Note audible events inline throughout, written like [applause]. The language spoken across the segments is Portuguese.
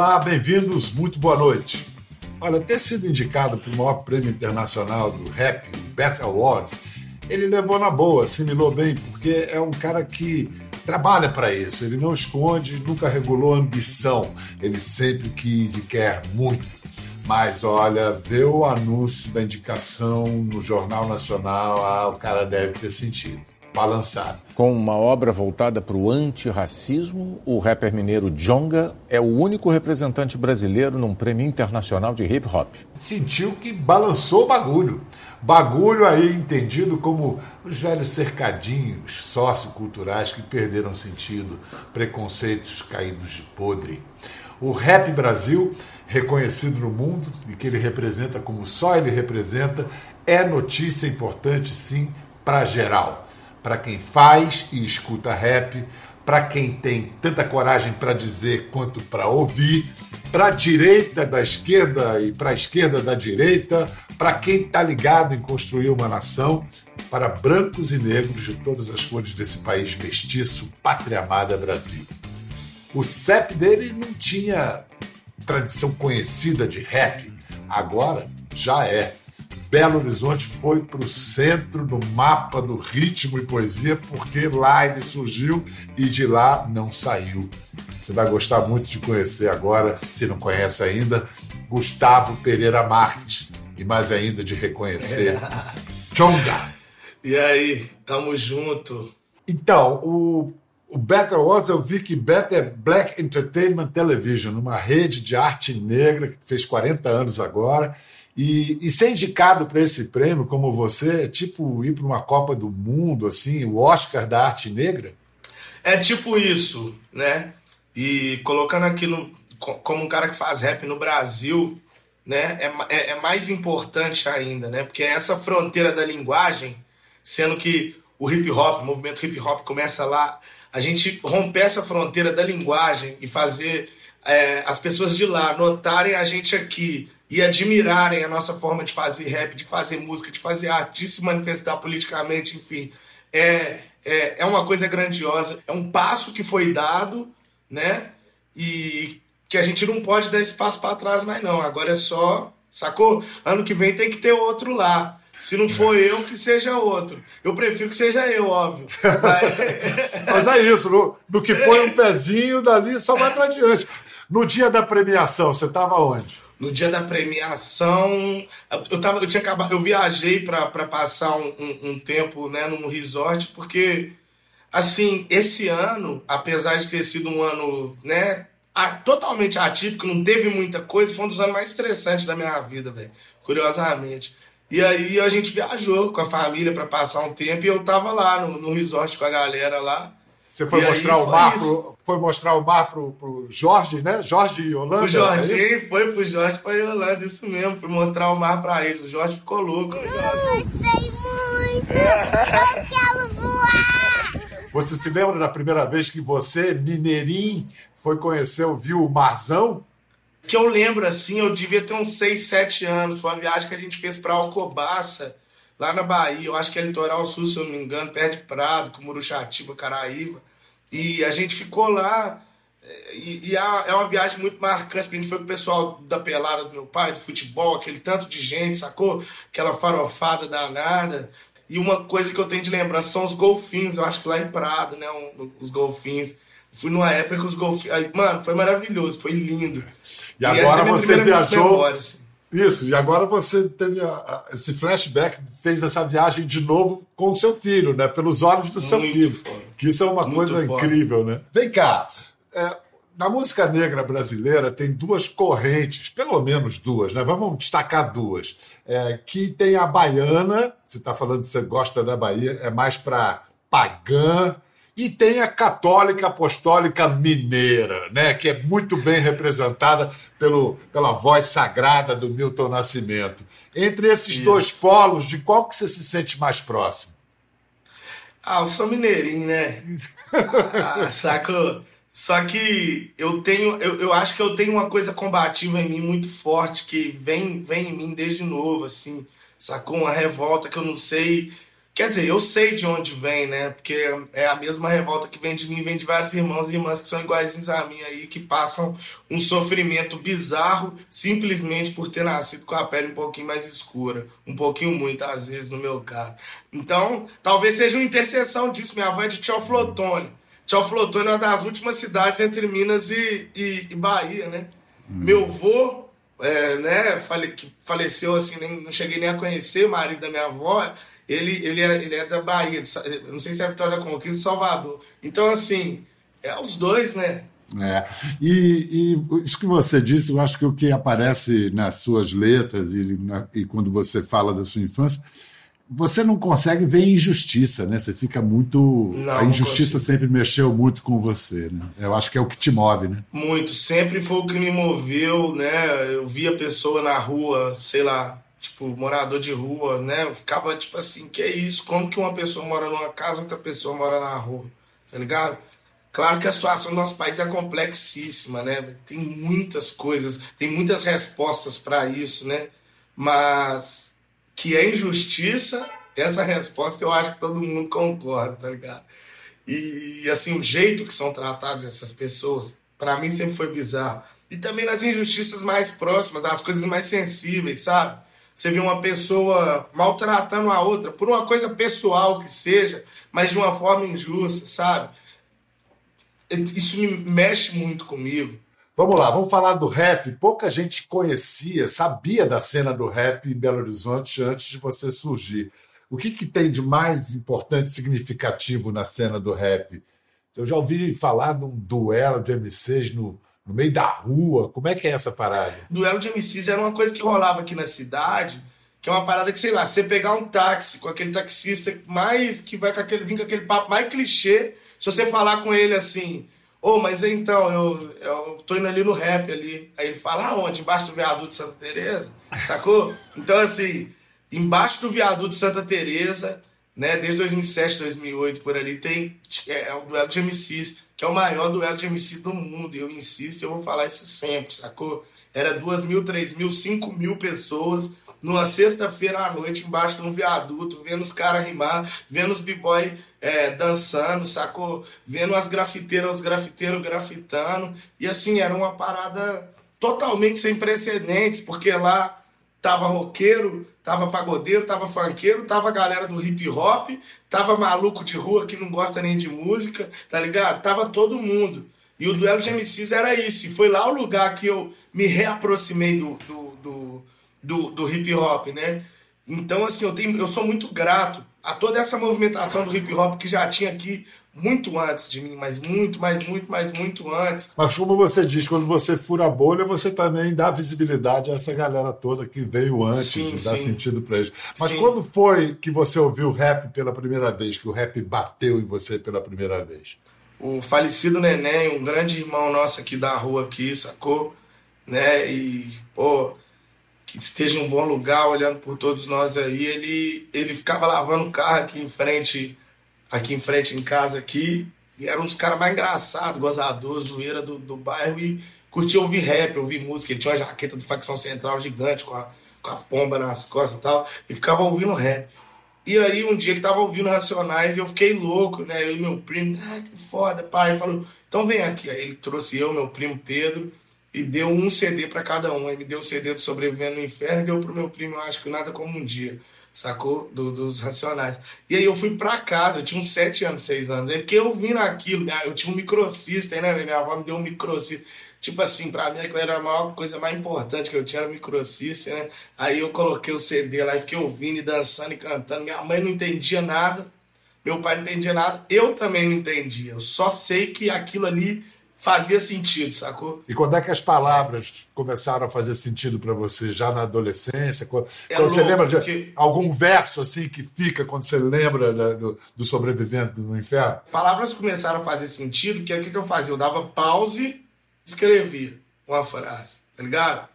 Olá, bem-vindos, muito boa noite. Olha, ter sido indicado para o maior prêmio internacional do rap, o Battle Awards, ele levou na boa, assimilou bem, porque é um cara que trabalha para isso. Ele não esconde, nunca regulou ambição. Ele sempre quis e quer muito. Mas olha, vê o anúncio da indicação no Jornal Nacional, ah, o cara deve ter sentido balançado. Com uma obra voltada para o antirracismo, o rapper mineiro Jonga é o único representante brasileiro num prêmio internacional de hip hop. Sentiu que balançou o bagulho. Bagulho aí entendido como os velhos cercadinhos socioculturais que perderam sentido, preconceitos caídos de podre. O Rap Brasil, reconhecido no mundo e que ele representa como só ele representa, é notícia importante sim para geral para quem faz e escuta rap, para quem tem tanta coragem para dizer quanto para ouvir, para a direita da esquerda e para a esquerda da direita, para quem está ligado em construir uma nação, para brancos e negros de todas as cores desse país mestiço, pátria amada Brasil. O CEP dele não tinha tradição conhecida de rap, agora já é. Belo Horizonte foi para o centro do mapa do ritmo e poesia, porque lá ele surgiu e de lá não saiu. Você vai gostar muito de conhecer agora, se não conhece ainda, Gustavo Pereira Marques. E mais ainda de reconhecer [laughs] Chonga. E aí, tamo junto. Então, o, o Better Awards, eu vi que Better é Black Entertainment Television, uma rede de arte negra que fez 40 anos agora e, e ser indicado para esse prêmio, como você, é tipo ir para uma Copa do Mundo, assim, o Oscar da arte negra? É tipo isso, né? E colocando aqui no, como um cara que faz rap no Brasil, né? É, é, é mais importante ainda, né? Porque é essa fronteira da linguagem, sendo que o hip hop, o movimento hip hop começa lá, a gente romper essa fronteira da linguagem e fazer é, as pessoas de lá notarem a gente aqui e admirarem a nossa forma de fazer rap, de fazer música, de fazer arte, de se manifestar politicamente, enfim. É, é, é uma coisa grandiosa, é um passo que foi dado, né? E que a gente não pode dar esse passo para trás mais não. Agora é só, sacou? Ano que vem tem que ter outro lá. Se não for eu, que seja outro. Eu prefiro que seja eu, óbvio. Mas, [laughs] Mas é isso, no, no, que põe um pezinho dali só vai para diante. No dia da premiação, você estava onde? no dia da premiação, eu, tava, eu tinha acabado, eu viajei para passar um, um, um, tempo né, num resort, porque, assim, esse ano, apesar de ter sido um ano né, totalmente atípico, não teve muita coisa, foi um dos anos mais estressantes da minha vida, velho, curiosamente. E aí a gente viajou com a família para passar um tempo e eu tava lá no, no resort com a galera lá. Você foi e mostrar o mar pro, foi mostrar o mar pro, pro Jorge, né? Jorge e Holanda. O Jorge é foi pro Jorge foi Holanda, isso mesmo. Fui mostrar o mar pra eles. O Jorge ficou louco. Eu gostei muito! Eu quero voar! Você se lembra da primeira vez que você, mineirinho, foi conhecer, viu o Marzão? Que eu lembro, assim, eu devia ter uns 6, 7 anos. Foi uma viagem que a gente fez pra Alcobaça lá na Bahia, eu acho que é litoral sul, se eu não me engano, perto de Prado, com Muruxatiba, Caraíva. E a gente ficou lá. Eh, e, e é uma viagem muito marcante, porque a gente foi com o pessoal da pelada do meu pai, do futebol, aquele tanto de gente, sacou? Aquela farofada danada. E uma coisa que eu tenho de lembrança são os golfinhos, eu acho que lá em Prado, né? Um, os golfinhos. Fui numa época que os golfinhos. Mano, foi maravilhoso, foi lindo. E, e agora é você viajou. Memória, assim. Isso, e agora você teve a, a, esse flashback, fez essa viagem de novo com o seu filho, né? Pelos olhos do seu Muito filho. Foda. Que isso é uma Muito coisa foda. incrível, né? Vem cá, é, na música negra brasileira tem duas correntes, pelo menos duas, né? Vamos destacar duas. É, que tem a baiana, você está falando que você gosta da Bahia, é mais para pagã, e tem a católica apostólica mineira, né, que é muito bem representada pelo, pela voz sagrada do Milton Nascimento. Entre esses Isso. dois polos, de qual que você se sente mais próximo? Ah, eu sou mineirinho, né? ah, saco. Só que eu tenho, eu, eu acho que eu tenho uma coisa combativa em mim muito forte que vem, vem em mim desde novo, assim, sacou? Uma revolta que eu não sei Quer dizer, eu sei de onde vem, né? Porque é a mesma revolta que vem de mim, vem de vários irmãos e irmãs que são iguais a mim aí, que passam um sofrimento bizarro simplesmente por ter nascido com a pele um pouquinho mais escura. Um pouquinho muito, às vezes, no meu caso. Então, talvez seja uma interseção disso. Minha avó é de Teoflotone. Teoflotone é uma das últimas cidades entre Minas e, e, e Bahia, né? Hum. Meu avô, é, né, fale, que faleceu assim, nem, não cheguei nem a conhecer o marido da minha avó ele, ele, é, ele é da Bahia, de, não sei se é Vitória da Conquista, Salvador. Então, assim, é os dois, né? É. E, e, isso que você disse, eu acho que o que aparece nas suas letras e, na, e quando você fala da sua infância, você não consegue ver injustiça, né? Você fica muito. Não, a injustiça sempre mexeu muito com você, né? Eu acho que é o que te move, né? Muito. Sempre foi o que me moveu, né? Eu via pessoa na rua, sei lá, tipo, morador de rua, né? Eu ficava tipo assim, que é isso? Como que uma pessoa mora numa casa, outra pessoa mora na rua? Tá ligado? Claro que a situação do nosso país é complexíssima, né? Tem muitas coisas, tem muitas respostas para isso, né? Mas que é injustiça, essa resposta eu acho que todo mundo concorda, tá ligado? E assim, o jeito que são tratadas essas pessoas, para mim sempre foi bizarro. E também nas injustiças mais próximas, as coisas mais sensíveis, sabe? Você vê uma pessoa maltratando a outra por uma coisa pessoal que seja, mas de uma forma injusta, sabe? Isso me mexe muito comigo. Vamos lá, vamos falar do rap. Pouca gente conhecia, sabia da cena do rap em Belo Horizonte antes de você surgir. O que, que tem de mais importante, significativo na cena do rap? Eu já ouvi falar de um duelo de MCs no, no meio da rua. Como é que é essa parada? Duelo de MCs era uma coisa que rolava aqui na cidade, que é uma parada que, sei lá, você pegar um táxi com aquele taxista mais que vai com aquele, vir com aquele papo mais clichê, se você falar com ele assim, ô, oh, mas então, eu, eu tô indo ali no rap ali. Aí ele fala, aonde? Embaixo do viaduto de Santa Teresa? Sacou? Então, assim, embaixo do viaduto de Santa Teresa, né, desde 2007, 2008, por ali, tem é, é o duelo de MCs que é o maior duelo de MC do mundo. E eu insisto, eu vou falar isso sempre, sacou? Era duas mil, três mil, cinco mil pessoas numa sexta-feira à noite embaixo de um viaduto, vendo os caras rimar, vendo os b-boy é, dançando, sacou? Vendo as grafiteiras, os grafiteiros grafitando. E assim, era uma parada totalmente sem precedentes, porque lá tava roqueiro, tava pagodeiro, tava funkeiro, tava galera do hip hop, tava maluco de rua que não gosta nem de música, tá ligado? Tava todo mundo. E o duelo de MCs era isso. E foi lá o lugar que eu me reaproximei do, do, do, do, do hip hop, né? Então, assim, eu, tenho, eu sou muito grato a toda essa movimentação do hip hop que já tinha aqui muito antes de mim, mas muito, mas muito, mas muito antes. Mas como você diz, quando você fura a bolha, você também dá visibilidade a essa galera toda que veio antes sim, e dá sim. sentido para eles. Mas sim. quando foi que você ouviu rap pela primeira vez, que o rap bateu em você pela primeira vez? O falecido Neném, um grande irmão nosso aqui da rua aqui, sacou? Né? E, pô, que esteja em um bom lugar, olhando por todos nós aí, ele, ele ficava lavando o carro aqui em frente aqui em frente em casa aqui. E era um dos caras mais engraçados, gozador, zoeira do, do bairro. E curtia ouvir rap, ouvir música. Ele tinha uma jaqueta do Facção Central gigante, com a, com a pomba nas costas e tal. E ficava ouvindo rap. E aí um dia ele tava ouvindo Racionais e eu fiquei louco, né? Eu e meu primo, ah, que foda, pai. Ele falou, então vem aqui. Aí ele trouxe eu, meu primo Pedro, e deu um CD para cada um. Aí me deu o CD do Sobrevivendo no Inferno e deu pro meu primo, eu acho que nada como um dia sacou? Do, dos Racionais. E aí eu fui pra casa, eu tinha uns 7 anos, 6 anos. Aí fiquei ouvindo aquilo, né? eu tinha um microsystem, né? Minha avó me deu um microsystem. Tipo assim, pra mim aquilo era a maior coisa mais importante que eu tinha, era o microsystem, né? Aí eu coloquei o CD lá e fiquei ouvindo e dançando e cantando. Minha mãe não entendia nada, meu pai não entendia nada, eu também não entendia. Eu só sei que aquilo ali fazia sentido, sacou? E quando é que as palavras começaram a fazer sentido para você? Já na adolescência? Quando, é quando você lembra de porque... algum verso assim que fica quando você lembra né, do, do sobrevivente do inferno? Palavras começaram a fazer sentido, que é o que, que eu fazia? Eu dava pause, escrevia uma frase, tá ligado?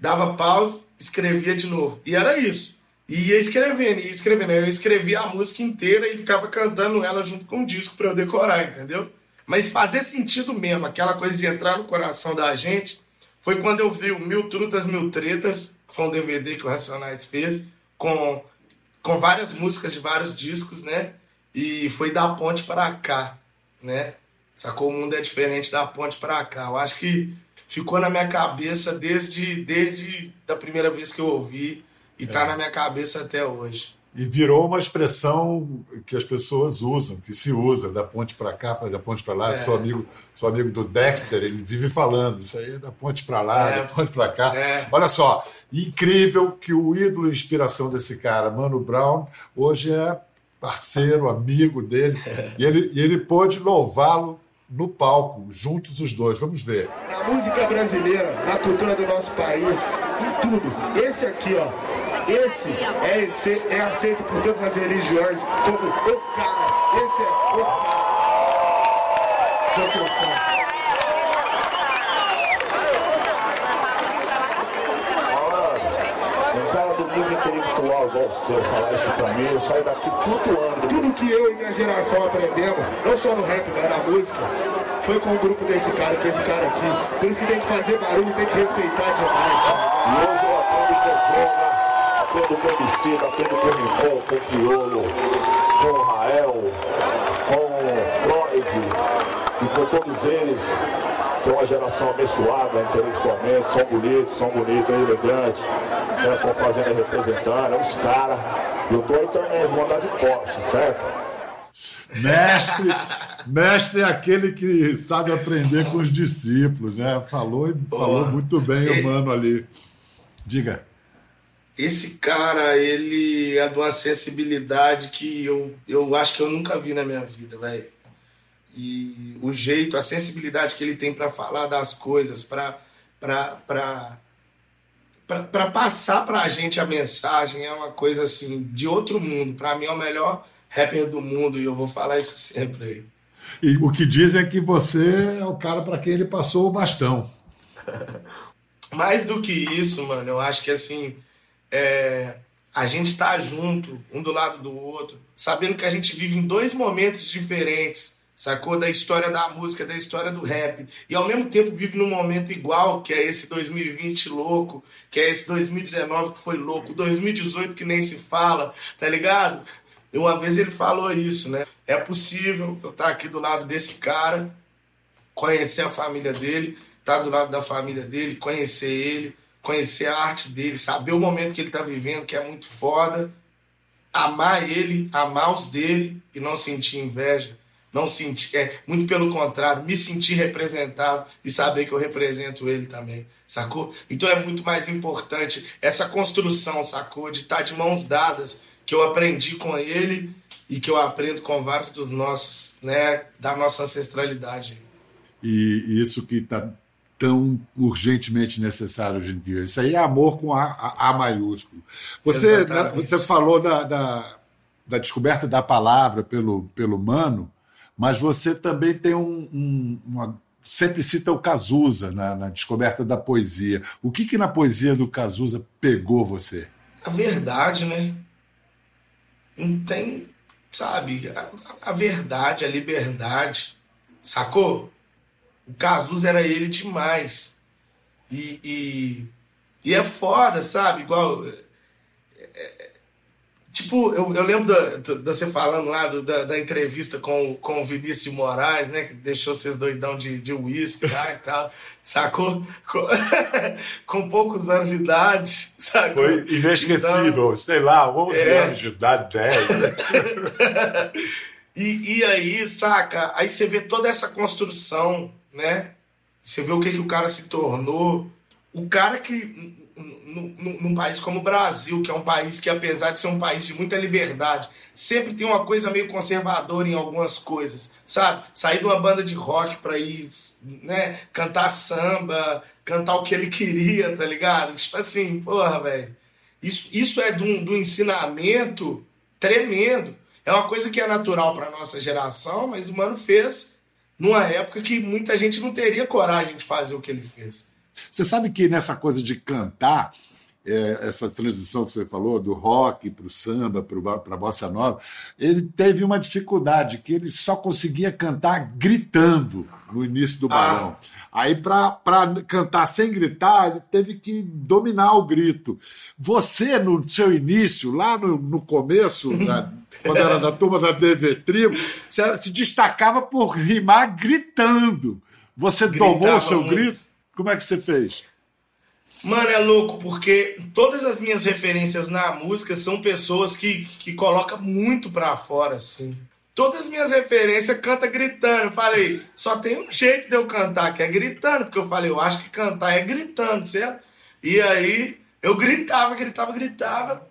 Dava pause, escrevia de novo. E era isso. E ia escrevendo, ia escrevendo. Eu escrevia a música inteira e ficava cantando ela junto com o disco para eu decorar, entendeu? Mas fazer sentido mesmo, aquela coisa de entrar no coração da gente, foi quando eu vi o Mil Trutas, Mil Tretas, que foi um DVD que o Racionais fez, com com várias músicas de vários discos, né? E foi da ponte para cá, né? Sacou? O mundo é diferente da ponte para cá. Eu acho que ficou na minha cabeça desde, desde a primeira vez que eu ouvi e tá é. na minha cabeça até hoje. E virou uma expressão que as pessoas usam, que se usa, da ponte para cá, da ponte para lá. É. Sou amigo, sou amigo do Dexter, ele vive falando isso aí, da ponte para lá, é. da ponte para cá. É. Olha só, incrível que o ídolo e inspiração desse cara, Mano Brown, hoje é parceiro, amigo dele, e ele, e ele pôde louvá-lo no palco, juntos os dois. Vamos ver. Na música brasileira, na cultura do nosso país, em tudo. Esse aqui, ó. Esse é, é aceito por todas as religiões como o cara. Esse é o cara. Sou seu fã. nível intelectual igual o seu falar isso pra mim, eu saio daqui flutuando. Tudo que eu e minha geração aprendemos, não só no rap, mas na música, foi com o grupo desse cara, com esse cara aqui. Por isso que tem que fazer barulho, tem que respeitar demais. Tá? E hoje eu aprendo com o Jonga, aprendo com o MC, aprendo com o Nicole, com o Piolo, com o Rael, com o Freud e com todos eles que é uma geração abençoada intelectualmente, são bonitos, são bonitos, elegantes, certo? Estão fazendo representando, é uns caras. E o Toro também, vou andar de Porsche, certo? Mestre, mestre é aquele que sabe aprender com os discípulos, né? Falou, falou muito bem o mano ali. Diga. Esse cara, ele é de uma sensibilidade que eu, eu acho que eu nunca vi na minha vida, velho e o jeito, a sensibilidade que ele tem para falar das coisas, para para passar para a gente a mensagem é uma coisa assim de outro mundo. Para mim é o melhor rapper do mundo e eu vou falar isso [laughs] sempre aí. E o que dizem é que você é o cara para quem ele passou o bastão. [laughs] Mais do que isso, mano, eu acho que assim é, a gente tá junto, um do lado do outro, sabendo que a gente vive em dois momentos diferentes sacou? Da história da música, da história do rap. E ao mesmo tempo vive num momento igual, que é esse 2020 louco, que é esse 2019 que foi louco, 2018 que nem se fala, tá ligado? Uma vez ele falou isso, né? É possível eu estar tá aqui do lado desse cara, conhecer a família dele, estar tá do lado da família dele, conhecer ele, conhecer a arte dele, saber o momento que ele está vivendo, que é muito foda, amar ele, amar os dele e não sentir inveja não sentir, é, muito pelo contrário, me sentir representado e saber que eu represento ele também, sacou? Então é muito mais importante essa construção, sacou? De estar tá de mãos dadas, que eu aprendi com ele e que eu aprendo com vários dos nossos, né, da nossa ancestralidade. E isso que está tão urgentemente necessário hoje em dia. Isso aí é amor com A, a, a maiúsculo. Você, né, você falou da, da, da descoberta da palavra pelo, pelo Mano, mas você também tem um, um uma, sempre cita o Cazuza na, na, descoberta da poesia. O que que na poesia do Cazuza pegou você? A verdade, né? Não tem, sabe, a, a verdade, a liberdade, sacou? O Cazuza era ele demais. E, e, e é foda, sabe? Igual Tipo, eu, eu lembro de você falando lá do, da, da, entrevista com, com o Vinícius de Moraes, né? Que deixou vocês doidão de, de uísque lá e tal. Sacou? Com, [laughs] com, poucos anos de idade, sacou? Foi inesquecível, então, sei lá, 11 é... anos de idade, 10. Né? [laughs] e, e aí, saca? Aí você vê toda essa construção, né? Você vê o que, que o cara se tornou. O cara que num, país como o Brasil, que é um país que, apesar de ser um país de muita liberdade, sempre tem uma coisa meio conservadora em algumas coisas, sabe? Sair de uma banda de rock para ir, né, cantar samba, cantar o que ele queria, tá ligado? Tipo assim, porra, velho. Isso, isso é de um, de um ensinamento tremendo. É uma coisa que é natural para nossa geração, mas o mano fez numa época que muita gente não teria coragem de fazer o que ele fez. Você sabe que nessa coisa de cantar, é, essa transição que você falou, do rock para o samba, para a bossa nova, ele teve uma dificuldade, que ele só conseguia cantar gritando no início do balão. Ah. Aí, para cantar sem gritar, ele teve que dominar o grito. Você, no seu início, lá no, no começo, da, quando era da turma da DV Tribo, você se destacava por rimar gritando. Você Gritava domou o seu muito. grito? Como é que você fez? Mano, é louco, porque todas as minhas referências na música são pessoas que, que colocam muito pra fora, assim. Todas as minhas referências canta gritando. Eu falei, só tem um jeito de eu cantar, que é gritando, porque eu falei, eu acho que cantar é gritando, certo? E aí eu gritava, gritava, gritava.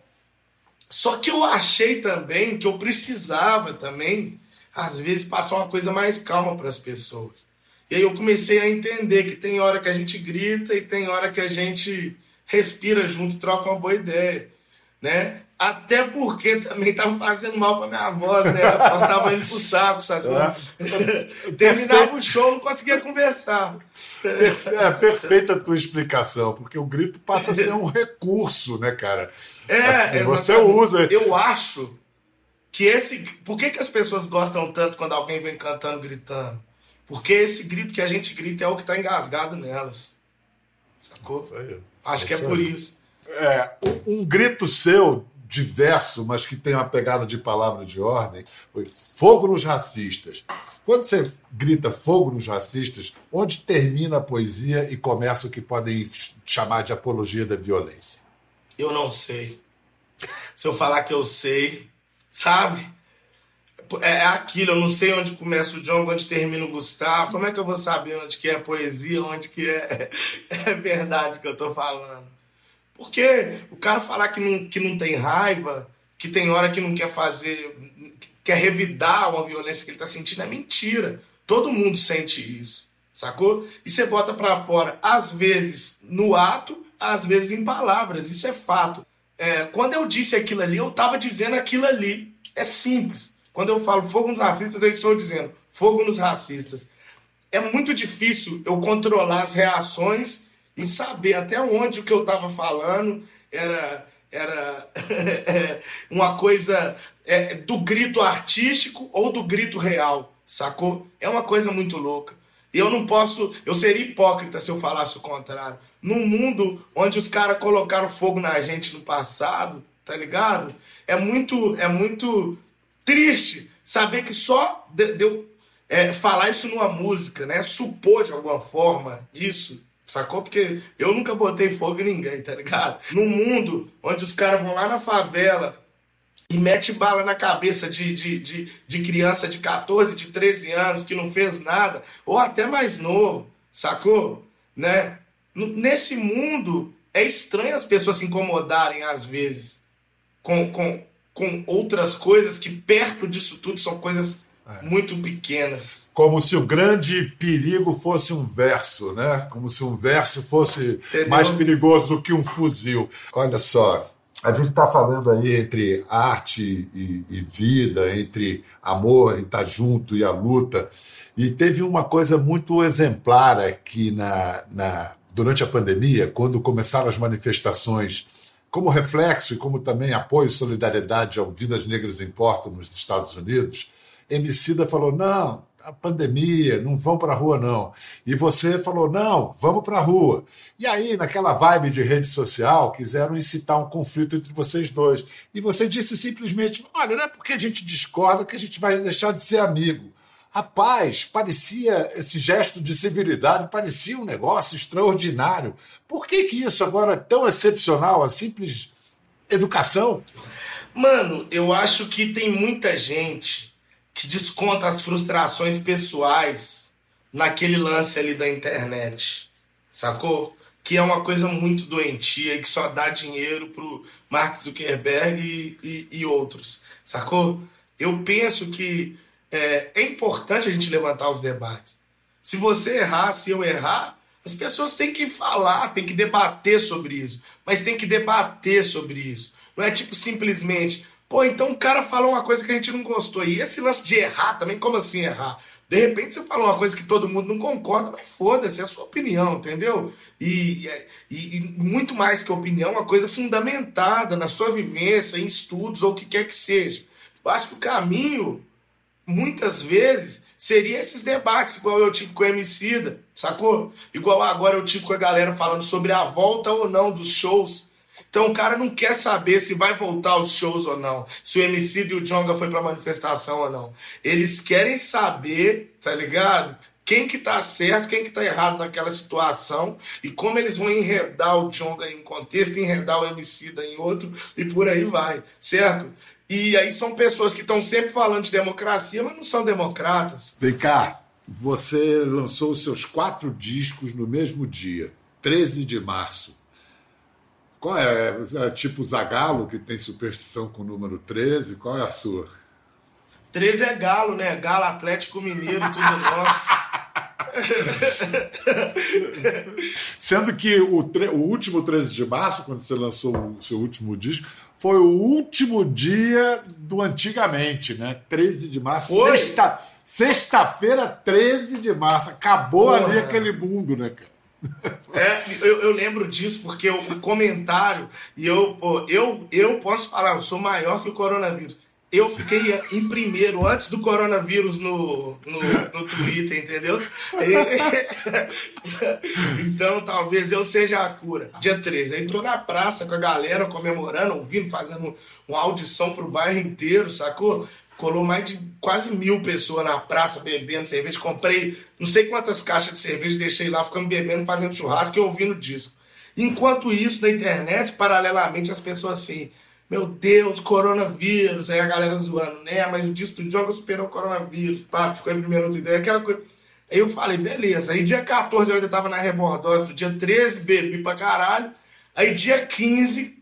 Só que eu achei também que eu precisava também, às vezes, passar uma coisa mais calma para as pessoas. E aí eu comecei a entender que tem hora que a gente grita e tem hora que a gente respira junto troca uma boa ideia, né? Até porque também estava fazendo mal para minha voz, né? A voz estava indo pro saco, sacou? É. Terminava o show, não conseguia conversar. É perfeita a tua explicação, porque o grito passa a ser um recurso, né, cara? É, assim, você usa. Eu acho que esse. Por que, que as pessoas gostam tanto quando alguém vem cantando, gritando? Porque esse grito que a gente grita é o que está engasgado nelas. Sacou? Acho que é por isso. É, um grito seu diverso, mas que tem uma pegada de palavra de ordem, foi fogo nos racistas. Quando você grita fogo nos racistas, onde termina a poesia e começa o que podem chamar de apologia da violência? Eu não sei. Se eu falar que eu sei, sabe? É, é aquilo, eu não sei onde começa o John, onde termina o Gustavo. Como é que eu vou saber onde que é poesia, onde que é, [laughs] é verdade que eu tô falando? Porque o cara falar que não, que não tem raiva, que tem hora que não quer fazer, quer revidar uma violência que ele tá sentindo, é mentira. Todo mundo sente isso, sacou? E você bota para fora, às vezes no ato, às vezes em palavras. Isso é fato. É, quando eu disse aquilo ali, eu tava dizendo aquilo ali. É simples. Quando eu falo fogo nos racistas, eu estou dizendo fogo nos racistas. É muito difícil eu controlar as reações e saber até onde o que eu estava falando era, era [laughs] uma coisa é, do grito artístico ou do grito real, sacou? É uma coisa muito louca. Eu não posso, eu seria hipócrita se eu falasse o contrário. Num mundo onde os caras colocaram fogo na gente no passado, tá ligado? É muito, é muito triste saber que só deu é, falar isso numa música, né? Supor de alguma forma isso, sacou? Porque eu nunca botei fogo em ninguém, tá ligado? Num mundo onde os caras vão lá na favela e mete bala na cabeça de, de, de, de criança de 14, de 13 anos que não fez nada, ou até mais novo, sacou? Né? Nesse mundo é estranho as pessoas se incomodarem às vezes com, com, com outras coisas que perto disso tudo são coisas é. muito pequenas. Como se o grande perigo fosse um verso, né? Como se um verso fosse Entendeu? mais perigoso do que um fuzil. Olha só, a gente está falando aí entre arte e, e, vida, entre amor e estar tá junto e a luta. E teve uma coisa muito exemplar aqui na, na, durante a pandemia, quando começaram as manifestações como reflexo e como também apoio e solidariedade ao Vidas Negras Importam nos Estados Unidos, Emicida falou: não, a pandemia, não vão para a rua, não. E você falou: não, vamos para a rua. E aí, naquela vibe de rede social, quiseram incitar um conflito entre vocês dois. E você disse simplesmente: olha, não é porque a gente discorda que a gente vai deixar de ser amigo. Rapaz, parecia esse gesto de civilidade, parecia um negócio extraordinário. Por que, que isso agora é tão excepcional, a simples educação? Mano, eu acho que tem muita gente que desconta as frustrações pessoais naquele lance ali da internet, sacou? Que é uma coisa muito doentia e que só dá dinheiro pro Mark Zuckerberg e, e, e outros, sacou? Eu penso que é, é importante a gente levantar os debates. Se você errar, se eu errar, as pessoas têm que falar, têm que debater sobre isso. Mas tem que debater sobre isso. Não é tipo simplesmente, pô, então o cara falou uma coisa que a gente não gostou. E esse lance de errar também, como assim errar? De repente você fala uma coisa que todo mundo não concorda, mas foda-se, é a sua opinião, entendeu? E, e, e, muito mais que opinião, uma coisa fundamentada na sua vivência, em estudos ou o que quer que seja. Eu acho que o caminho, muitas vezes, seria esses debates, igual eu tive com o Emicida, sacou? Igual agora eu tive com a galera falando sobre a volta ou não dos shows. Então o cara não quer saber se vai voltar os shows ou não, se o MC e o Jonga foi pra manifestação ou não. Eles querem saber, tá ligado? Quem que tá certo, quem que tá errado naquela situação e como eles vão enredar o Jonga em um contexto, enredar o MC em outro e por aí vai, certo? E aí são pessoas que estão sempre falando de democracia, mas não são democratas. Vem cá, você lançou os seus quatro discos no mesmo dia, 13 de março. Qual é? é tipo Zagalo, que tem superstição com o número 13? Qual é a sua? 13 é Galo, né? Galo Atlético Mineiro, tudo nosso. [laughs] Sendo que o, o, último 13 de março, quando você lançou o seu último disco, foi o último dia do antigamente, né? 13 de março. Sexta, sexta-feira, 13 de março. Acabou Porra. ali aquele mundo, né, cara? É, eu, eu, lembro disso porque o comentário, e eu, eu, eu posso falar, eu sou maior que o coronavírus. Eu fiquei em primeiro antes do coronavírus no, no, no Twitter, entendeu? [laughs] então talvez eu seja a cura. Dia 13, aí entrou na praça com a galera comemorando, ouvindo, fazendo uma audição pro bairro inteiro, sacou? Colou mais de quase mil pessoas na praça bebendo cerveja. Comprei não sei quantas caixas de cerveja, deixei lá ficando bebendo, fazendo churrasco e ouvindo disco. Enquanto isso, na internet, paralelamente, as pessoas assim, meu Deus, coronavírus, aí a galera zoando, né? Mas o disco do jogo superou o coronavírus, pá, ficou em primeiro ideia, aquela coisa. Aí eu falei, beleza. Aí dia 14 eu ainda tava na rebordose, do dia 13 bebi pra caralho. Aí dia 15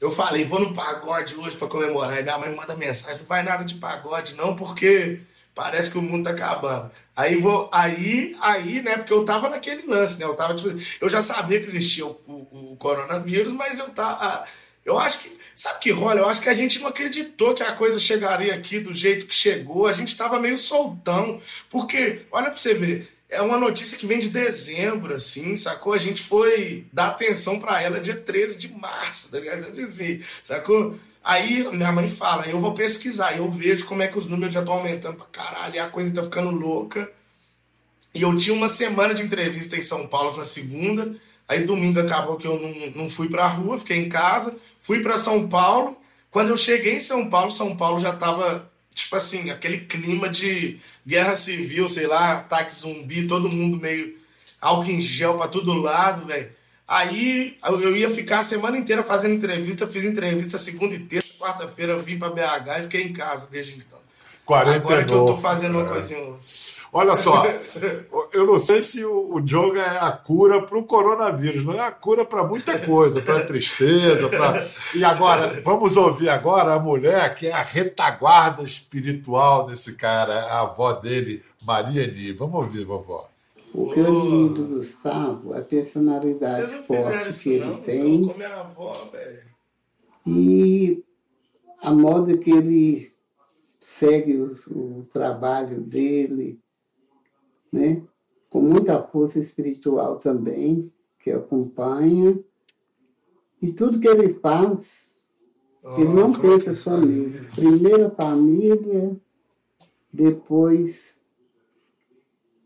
eu falei, vou no pagode hoje para comemorar. E minha mãe manda mensagem, não vai nada de pagode não, porque parece que o mundo tá acabando. Aí vou, aí, aí, né, porque eu tava naquele lance, né? Eu tava tipo, eu já sabia que existia o, o, o coronavírus, mas eu tava, eu acho que Sabe que rola? Eu acho que a gente não acreditou que a coisa chegaria aqui do jeito que chegou. A gente estava meio soltão. Porque, olha para você ver, é uma notícia que vem de dezembro, assim, sacou? A gente foi dar atenção para ela dia 13 de março, tá ligado? Assim, sacou? Aí minha mãe fala, eu vou pesquisar, eu vejo como é que os números já estão aumentando pra caralho, e a coisa tá ficando louca. E eu tinha uma semana de entrevista em São Paulo na segunda, aí domingo acabou que eu não, não fui pra rua, fiquei em casa, fui para São Paulo. Quando eu cheguei em São Paulo, São Paulo já tava tipo assim, aquele clima de guerra civil, sei lá, ataque zumbi, todo mundo meio álcool em gel pra todo lado, velho. Aí eu ia ficar a semana inteira fazendo entrevista, fiz entrevista segunda e terça, quarta-feira eu vim pra BH e fiquei em casa desde então. 49. Agora que eu tô fazendo uma coisinha. Olha só, eu não sei se o, o yoga é a cura para o coronavírus, mas é a cura para muita coisa, para tristeza, para. E agora, vamos ouvir agora a mulher que é a retaguarda espiritual desse cara, a avó dele, Maria Ni. Vamos ouvir, vovó. O que eu li do Gustavo, a personalidade forte que ele não, tem. Avó, e a moda que ele segue o, o trabalho dele, né? com muita força espiritual também, que acompanha. E tudo que ele faz, oh, ele não pensa só nele. Primeiro a família, depois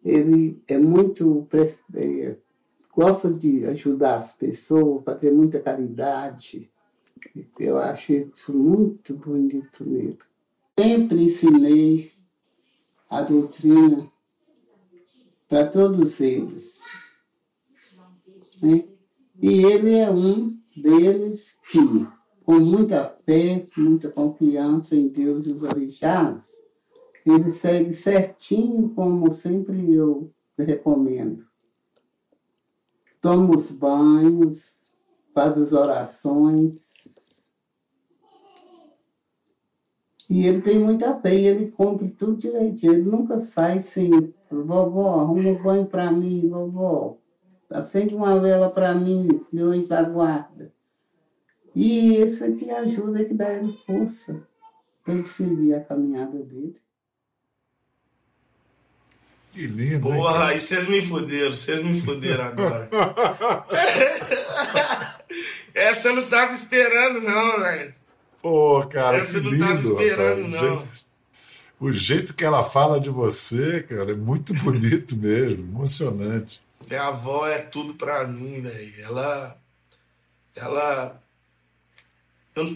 ele é muito. É, gosta de ajudar as pessoas, fazer muita caridade. Eu acho isso muito bonito nele. Sempre ensinei a doutrina para todos eles. Né? E ele é um deles que, com muita fé, muita confiança em Deus e os orixás, ele segue certinho, como sempre eu recomendo. Toma os banhos, faz as orações, E ele tem muita fé, ele cumpre tudo direitinho. Ele nunca sai sem, vovó, arruma um banho para mim, vovó. Acende uma vela para mim, meu anjo da guarda. E isso é que ajuda, é que dá ele força para ele seguir a caminhada dele. Que lindo. Porra, aí vocês me fuderam, vocês me fuderam agora. [laughs] [laughs] Essa eu não tava esperando, não, velho. Pô, cara, Essa que lindo. Eu não tava esperando, rapaz. não. O jeito, o jeito que ela fala de você, cara, é muito [laughs] bonito mesmo, emocionante. Minha avó é tudo pra mim, velho. Ela. Ela.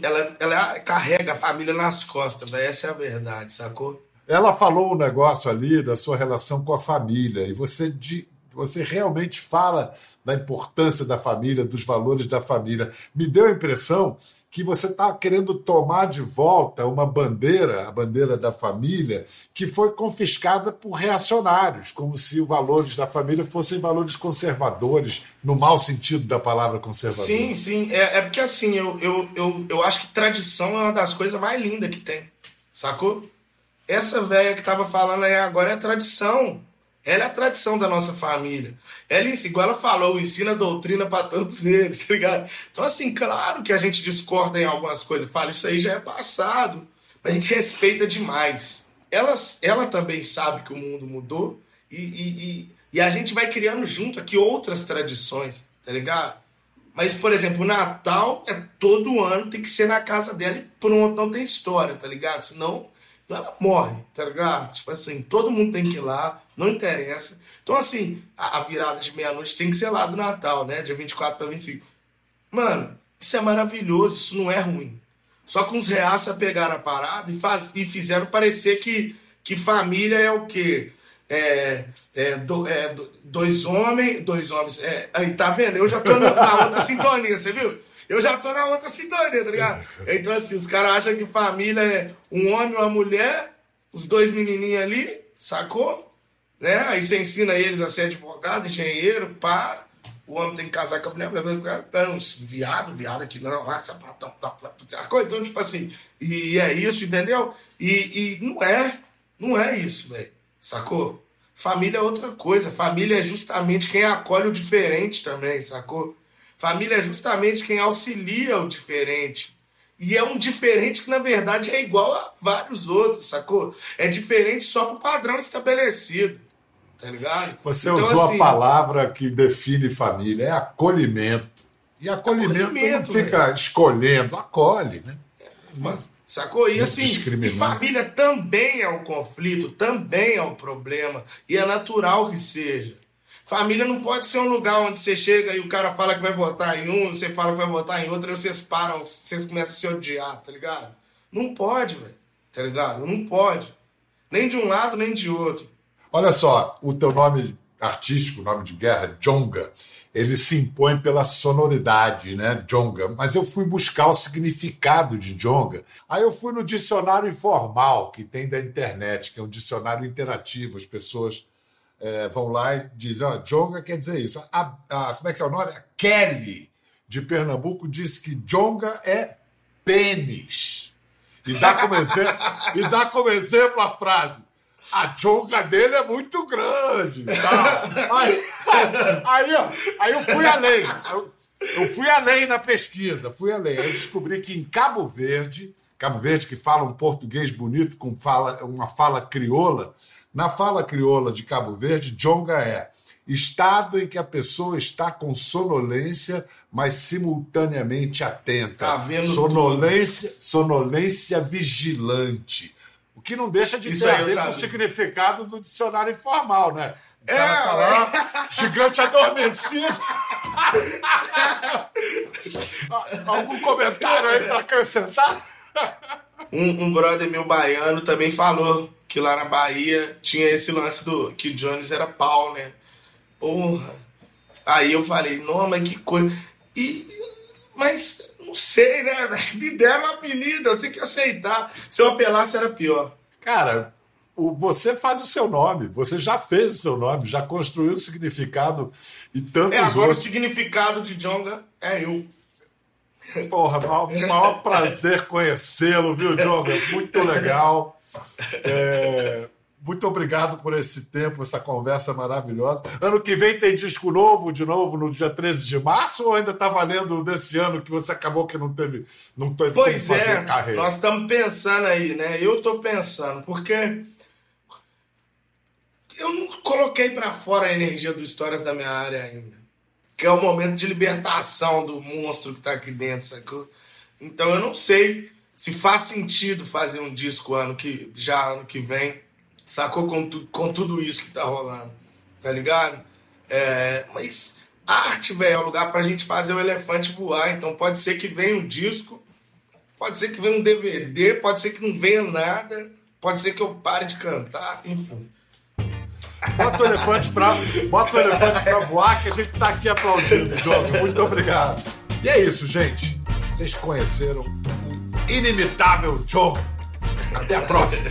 Ela, ela carrega a família nas costas, velho. Essa é a verdade, sacou? Ela falou um negócio ali da sua relação com a família, e você, você realmente fala da importância da família, dos valores da família. Me deu a impressão que você está querendo tomar de volta uma bandeira, a bandeira da família, que foi confiscada por reacionários, como se os valores da família fossem valores conservadores, no mau sentido da palavra conservador. Sim, sim. É, é porque assim, eu, eu, eu, eu acho que tradição é uma das coisas mais lindas que tem. Sacou? Essa velha que tava falando aí agora é tradição. Ela é a tradição da nossa família. Ela, igual ela falou, ensina doutrina para todos eles, [laughs] tá ligado? Então, assim, claro que a gente discorda em algumas coisas. Fala, isso aí já é passado. Mas a gente respeita demais. Ela, ela também sabe que o mundo mudou e, e, e, e a gente vai criando junto aqui outras tradições, tá ligado? Mas, por exemplo, o Natal é todo ano, tem que ser na casa dela e pronto, não tem história, tá ligado? Senão ela morre, tá ligado? Tipo assim, todo mundo tem que ir lá, não interessa. Então, assim, a, a virada de meia-noite tem que ser lá do Natal, né? Dia 24 para 25. Mano, isso é maravilhoso, isso não é ruim. Só que uns reaça pegaram a parada e, faz, e fizeram parecer que, que família é o quê? É, é, do, é dois homens, dois homens. É, aí tá vendo? Eu já tô na, na outra sintonia, você viu? Eu já tô na outra sintonia, tá ligado? Então, assim, os caras acham que família é um homem uma mulher, os dois menininhos ali, sacou? Né? Aí você ensina eles a ser advogado, engenheiro, pá. O homem tem que casar com a mulher, mulher pera uns viado, viado aqui, não, ah, sapatão, tá, sacou? Então, tipo assim, e é isso, entendeu? E, e não é, não é isso, velho, sacou? Família é outra coisa, família é justamente quem acolhe o diferente também, sacou? Família é justamente quem auxilia o diferente. E é um diferente que, na verdade, é igual a vários outros, sacou? É diferente só pro padrão estabelecido. Tá ligado? Você então, usou assim, a palavra que define família, é acolhimento. E acolhimento, acolhimento não fica né? escolhendo, acolhe, né? Mas, sacou? E assim, e família também é um conflito, também é um problema. E é natural que seja. Família não pode ser um lugar onde você chega e o cara fala que vai votar em um, você fala que vai votar em outro, e vocês param, vocês começam a se odiar, tá ligado? Não pode, velho. Tá ligado? Não pode. Nem de um lado, nem de outro. Olha só, o teu nome artístico, nome de guerra, Jonga, ele se impõe pela sonoridade, né, Jonga. Mas eu fui buscar o significado de Jonga. Aí eu fui no dicionário informal que tem da internet, que é um dicionário interativo, as pessoas é, vão lá e dizem, ó, Jonga quer dizer isso. A, a, como é que é o nome? A Kelly, de Pernambuco, disse que Jonga é pênis. E dá como exemplo, [laughs] e dá como exemplo a frase. A jonga dele é muito grande. Tá? Aí, aí, aí, eu fui além. Eu, eu fui além na pesquisa, fui além. Eu descobri que em Cabo Verde, Cabo Verde que fala um português bonito com fala, uma fala crioula, na fala crioula de Cabo Verde, jonga é estado em que a pessoa está com sonolência, mas simultaneamente atenta. Tá vendo sonolência, tudo. sonolência vigilante. O que não deixa de Isso ter a ver com o significado do dicionário informal, né? O cara é, tá lá, é. gigante adormecido. [laughs] Algum comentário aí para acrescentar? Um, um brother meu baiano também falou que lá na Bahia tinha esse lance do que o Jones era pau, né? Porra. Aí eu falei, não, mas que coisa. E, mas não sei, né? Me deram um apelido, eu tenho que aceitar. Se eu apelasse era pior. Cara, o, você faz o seu nome, você já fez o seu nome, já construiu o significado e tantos é, agora outros. o significado de Jonga é eu. Porra, maior, maior prazer conhecê-lo, viu, Jonga? Muito legal. É, muito obrigado por esse tempo, essa conversa maravilhosa. Ano que vem tem disco novo, de novo, no dia 13 de março, ou ainda está valendo desse ano que você acabou que não teve, não teve pois é, carreira? Nós estamos pensando aí, né? Eu estou pensando, porque eu não coloquei para fora a energia do Histórias da minha área ainda. Que é o momento de libertação do monstro que tá aqui dentro, sacou? Então eu não sei se faz sentido fazer um disco ano que já ano que vem, sacou com, tu, com tudo isso que tá rolando, tá ligado? É, mas arte, velho, é o lugar pra gente fazer o elefante voar. Então pode ser que venha um disco, pode ser que venha um DVD, pode ser que não venha nada, pode ser que eu pare de cantar, enfim. Bota o elefante pra, bota o elefante pra voar, que a gente tá aqui aplaudindo, Diogo. Muito obrigado. E é isso, gente. Vocês conheceram inimitável Joe. Até a próxima.